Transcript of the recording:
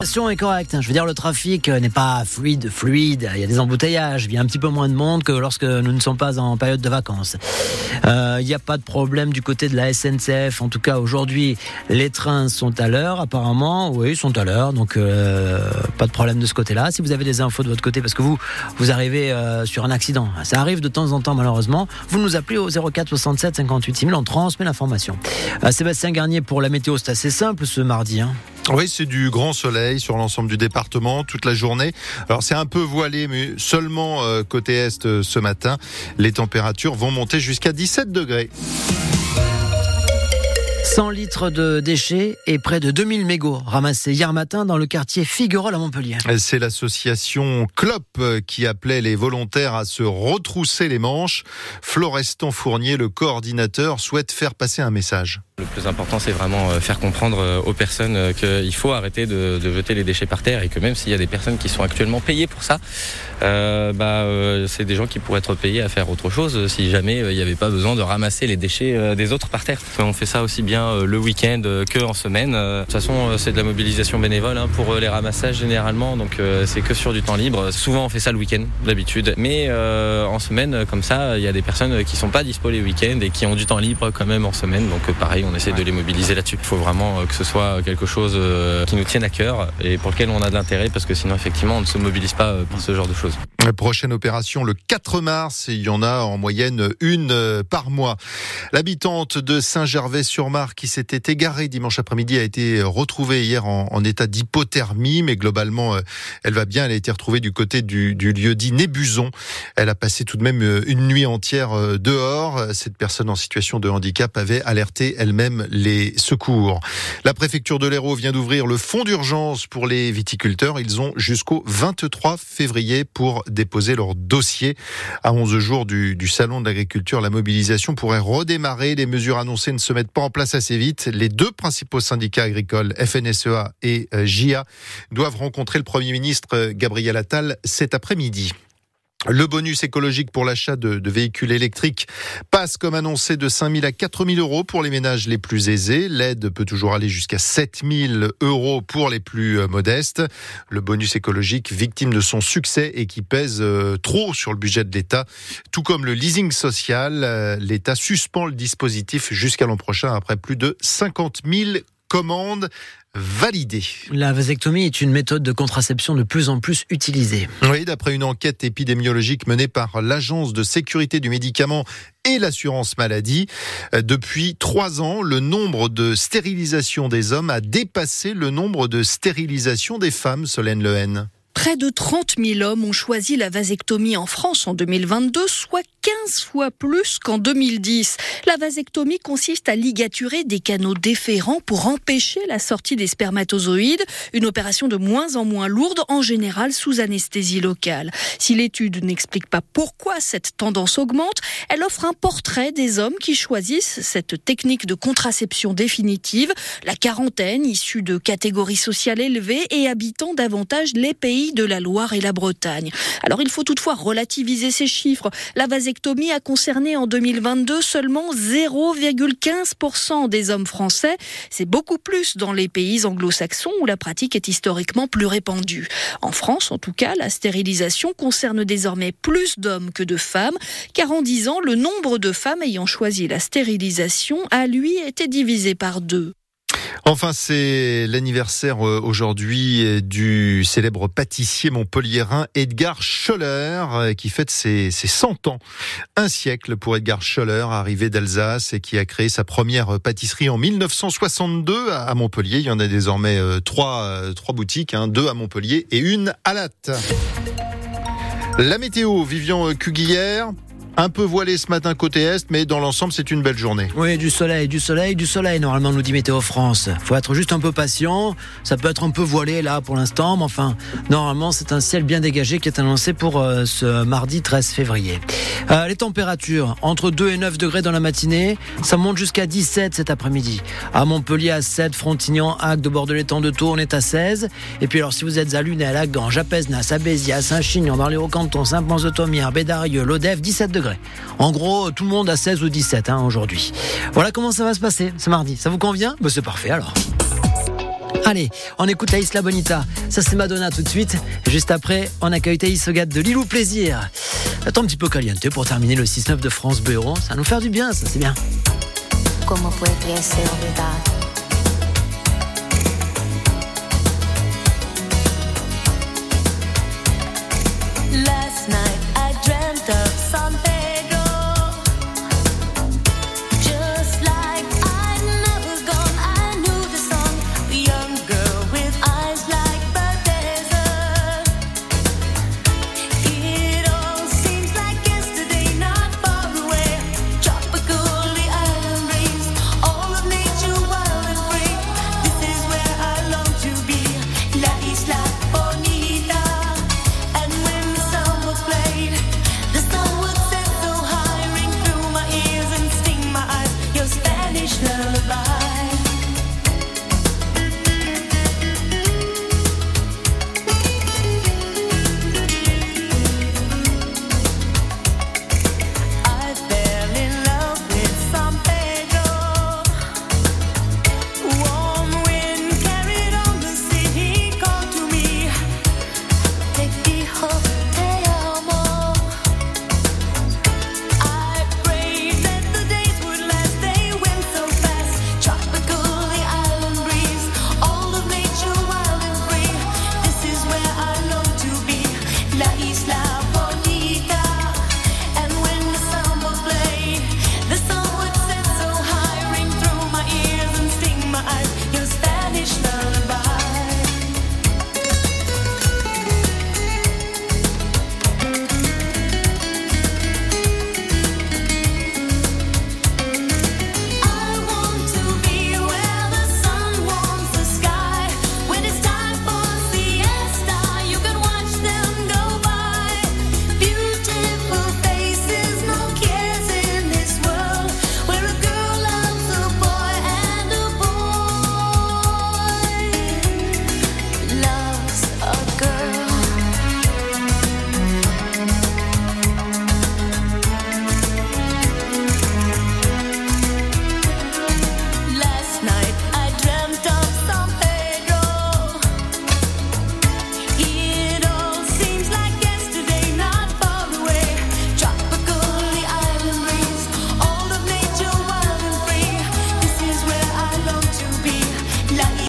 La situation est correcte. Je veux dire, le trafic euh, n'est pas fluide, fluide. Il y a des embouteillages. Il y a un petit peu moins de monde que lorsque nous ne sommes pas en période de vacances. Euh, il n'y a pas de problème du côté de la SNCF. En tout cas, aujourd'hui, les trains sont à l'heure. Apparemment, oui, ils sont à l'heure. Donc, euh, pas de problème de ce côté-là. Si vous avez des infos de votre côté, parce que vous, vous arrivez sur un accident, ça arrive de temps en temps, malheureusement. Vous nous appelez au 04 67 58 6000. On transmet l'information. Sébastien Garnier pour la météo, c'est assez simple ce mardi. Hein. Oui, c'est du grand soleil sur l'ensemble du département toute la journée. Alors c'est un peu voilé, mais seulement euh, côté est euh, ce matin. Les températures vont monter jusqu'à 17 degrés. 100 litres de déchets et près de 2000 mégots ramassés hier matin dans le quartier Figuerolles à Montpellier. C'est l'association CLOP euh, qui appelait les volontaires à se retrousser les manches. Florestan Fournier, le coordinateur, souhaite faire passer un message. Le plus important, c'est vraiment euh, faire comprendre euh, aux personnes qu'il faut arrêter de, jeter les déchets par terre et que même s'il y a des personnes qui sont actuellement payées pour ça, euh, bah, euh, c'est des gens qui pourraient être payés à faire autre chose si jamais il n'y avait pas besoin de ramasser les déchets des autres par terre. On fait ça aussi bien le week-end que en semaine. De toute façon, c'est de la mobilisation bénévole hein, pour les ramassages généralement, donc c'est que sur du temps libre. Souvent, on fait ça le week-end d'habitude, mais en semaine, comme ça, il y a des personnes qui sont pas dispo les week-ends et qui ont du temps libre quand même en semaine. Donc pareil, on essaie de les mobiliser là-dessus. Il faut vraiment que ce soit quelque chose qui nous tienne à cœur et pour lequel on a de l'intérêt parce que sinon effectivement on ne se mobilise pas pour ce genre de choses. Prochaine opération le 4 mars, il y en a en moyenne une par mois. L'habitante de Saint-Gervais-sur-Mar qui s'était égarée dimanche après-midi a été retrouvée hier en, état d'hypothermie, mais globalement elle va bien. Elle a été retrouvée du côté du, du lieu dit Nébuson. Elle a passé tout de même une nuit entière dehors. Cette personne en situation de handicap avait alerté elle-même les secours. La préfecture de l'Hérault vient d'ouvrir le fonds d'urgence pour les viticulteurs. Ils ont jusqu'au 23 février pour déposer leur dossier. À 11 jours du, salon de l'agriculture, la mobilisation pourrait redémarrer. Les mesures annoncées ne se mettent pas en place assez vite. Les deux principaux syndicats agricoles, FNSEA et JA, doivent rencontrer le Premier ministre Gabriel Attal cet après-midi. Le bonus écologique pour l'achat de, véhicules électriques passe comme annoncé de 5 000 à 4 000 euros pour les ménages les plus aisés. L'aide peut toujours aller jusqu'à 7 000 euros pour les plus modestes. Le bonus écologique, victime de son succès et qui pèse trop sur le budget de l'État, tout comme le leasing social, l'État suspend le dispositif jusqu'à l'an prochain après plus de 50 000 commandes validées. La vasectomie est une méthode de contraception de plus en plus utilisée. Oui, d'après une enquête épidémiologique menée par l'Agence de sécurité du médicament et l'assurance maladie. Depuis trois ans, le nombre de stérilisations des hommes a dépassé le nombre de stérilisations des femmes, Solène Lehen. Près de 30 000 hommes ont choisi la vasectomie en France en 2022, soit 15 fois plus qu'en 2010. La vasectomie consiste à ligaturer des canaux déférents pour empêcher la sortie des spermatozoïdes, une opération de moins en moins lourde, en général sous anesthésie locale. Si l'étude n'explique pas pourquoi cette tendance augmente, elle offre un portrait des hommes qui choisissent cette technique de contraception définitive, la quarantaine issue de catégories sociales élevées et habitant davantage les pays de la Loire et la Bretagne. Alors il faut toutefois relativiser ces chiffres. La vasectomie a concerné en 2022 seulement 0,15% des hommes français. C'est beaucoup plus dans les pays anglo-saxons où la pratique est historiquement plus répandue. En France, en tout cas, la stérilisation concerne désormais plus d'hommes que de femmes, car en 10 ans, le nombre de femmes ayant choisi la stérilisation a lui été divisé par deux. Enfin, c'est l'anniversaire aujourd'hui du célèbre pâtissier montpelliérain Edgar Scholler qui fête ses, ses 100 ans. Un siècle pour Edgar Scholler, arrivé d'Alsace et qui a créé sa première pâtisserie en 1962 à Montpellier. Il y en a désormais trois, boutiques, hein, deux à Montpellier et une à Latte. La météo, Vivian Cuguillère. Un peu voilé ce matin côté Est, mais dans l'ensemble, c'est une belle journée. Oui, du soleil, du soleil, du soleil, normalement, nous dit Météo France. Faut être juste un peu patient. Ça peut être un peu voilé là pour l'instant, mais enfin, normalement, c'est un ciel bien dégagé qui est annoncé pour euh, ce mardi 13 février. Euh, les températures, entre 2 et 9 degrés dans la matinée, ça monte jusqu'à 17 cet après-midi. À Montpellier, à 7, Frontignan, Agde, Bordeaux-les-Temps de Tours, on est à 16. Et puis alors, si vous êtes à Lunel, à Ganges, à à à Saint-Chinian, Hauts-Cantons, Saint-Pons-de-Thomières, Bédarieux, Lodève, 17 degrés. En gros, tout le monde a 16 ou 17 hein, aujourd'hui. Voilà comment ça va se passer ce mardi. Ça vous convient? Ben, C'est parfait alors. Allez, on écoute la Isla Bonita. Ça, c'est Madonna tout de suite. juste après, on accueille Thaïs Sogat de Lilou Plaisir. Attends un petit peu caliente pour terminer le 6-9 de France Béron. Ça va nous faire du bien, ça c'est bien. Comment Last